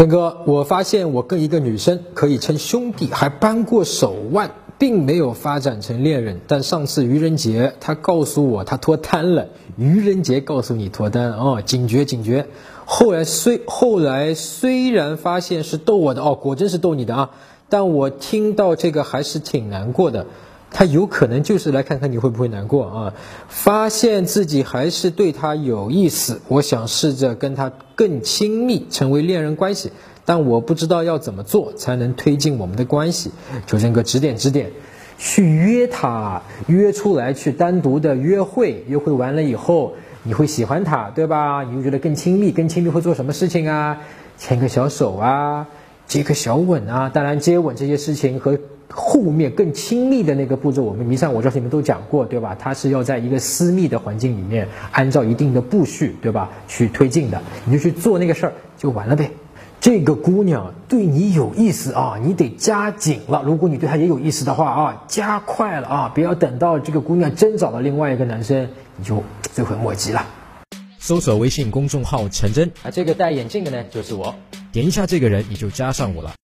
陈哥，我发现我跟一个女生可以称兄弟，还扳过手腕，并没有发展成恋人。但上次愚人节，她告诉我她脱单了。愚人节告诉你脱单哦，警觉警觉。后来虽后来虽然发现是逗我的哦，果真是逗你的啊，但我听到这个还是挺难过的。他有可能就是来看看你会不会难过啊，发现自己还是对他有意思，我想试着跟他更亲密，成为恋人关系，但我不知道要怎么做才能推进我们的关系，求真哥指点指点。去约他，约出来去单独的约会，约会完了以后你会喜欢他，对吧？你会觉得更亲密，更亲密会做什么事情啊？牵个小手啊，接个小吻啊，当然接吻这些事情和。后面更亲密的那个步骤，我们弥上我这你们都讲过，对吧？它是要在一个私密的环境里面，按照一定的步序，对吧？去推进的，你就去做那个事儿就完了呗。这个姑娘对你有意思啊，你得加紧了。如果你对她也有意思的话啊，加快了啊，不要等到这个姑娘真找了另外一个男生，你就追悔莫及了。搜索微信公众号陈真啊，这个戴眼镜的呢就是我，点一下这个人你就加上我了。